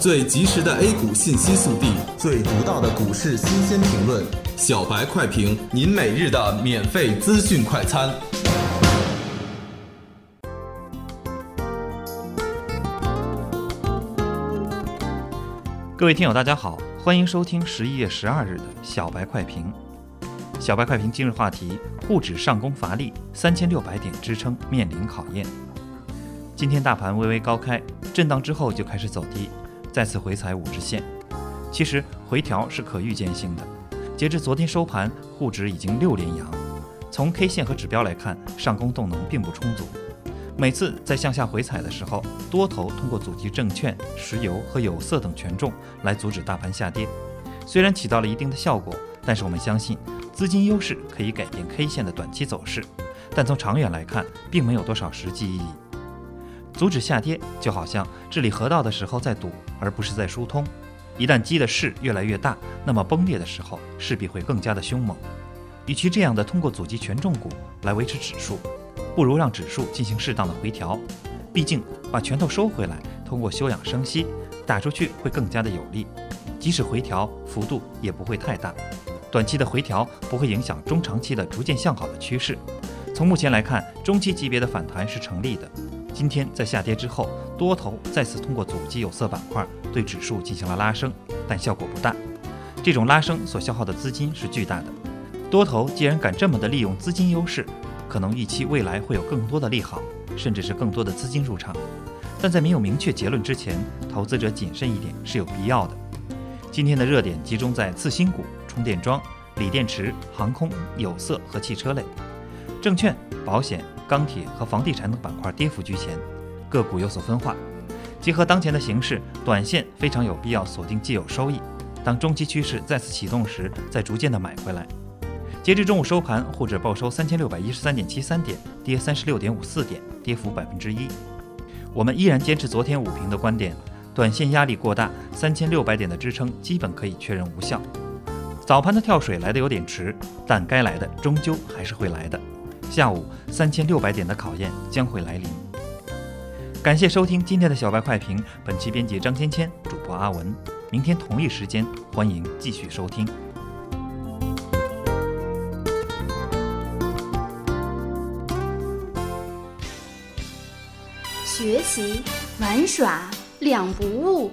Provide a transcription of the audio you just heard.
最及时的 A 股信息速递，最独到的股市新鲜评论，小白快评，您每日的免费资讯快餐。各位听友，大家好，欢迎收听十一月十二日的小白快评。小白快评今日话题：沪指上攻乏力，三千六百点支撑面临考验。今天大盘微微高开，震荡之后就开始走低。再次回踩五日线，其实回调是可预见性的。截至昨天收盘，沪指已经六连阳。从 K 线和指标来看，上攻动能并不充足。每次在向下回踩的时候，多头通过阻击证券、石油和有色等权重来阻止大盘下跌，虽然起到了一定的效果，但是我们相信资金优势可以改变 K 线的短期走势，但从长远来看，并没有多少实际意义。阻止下跌，就好像治理河道的时候在堵，而不是在疏通。一旦积的势越来越大，那么崩裂的时候势必会更加的凶猛。与其这样的通过阻击权重股来维持指数，不如让指数进行适当的回调。毕竟把拳头收回来，通过休养生息，打出去会更加的有力。即使回调幅度也不会太大，短期的回调不会影响中长期的逐渐向好的趋势。从目前来看，中期级别的反弹是成立的。今天在下跌之后，多头再次通过阻击有色板块对指数进行了拉升，但效果不大。这种拉升所消耗的资金是巨大的。多头既然敢这么的利用资金优势，可能预期未来会有更多的利好，甚至是更多的资金入场。但在没有明确结论之前，投资者谨慎一点是有必要的。今天的热点集中在次新股、充电桩、锂电池、航空、有色和汽车类，证券、保险。钢铁和房地产等板块跌幅居前，个股有所分化。结合当前的形势，短线非常有必要锁定既有收益，当中期趋势再次启动时，再逐渐的买回来。截至中午收盘，沪指报收三千六百一十三点七三点，跌三十六点五四点，跌幅百分之一。我们依然坚持昨天午评的观点，短线压力过大，三千六百点的支撑基本可以确认无效。早盘的跳水来的有点迟，但该来的终究还是会来的。下午三千六百点的考验将会来临。感谢收听今天的小白快评，本期编辑张芊芊，主播阿文。明天同一时间，欢迎继续收听。学习玩耍两不误。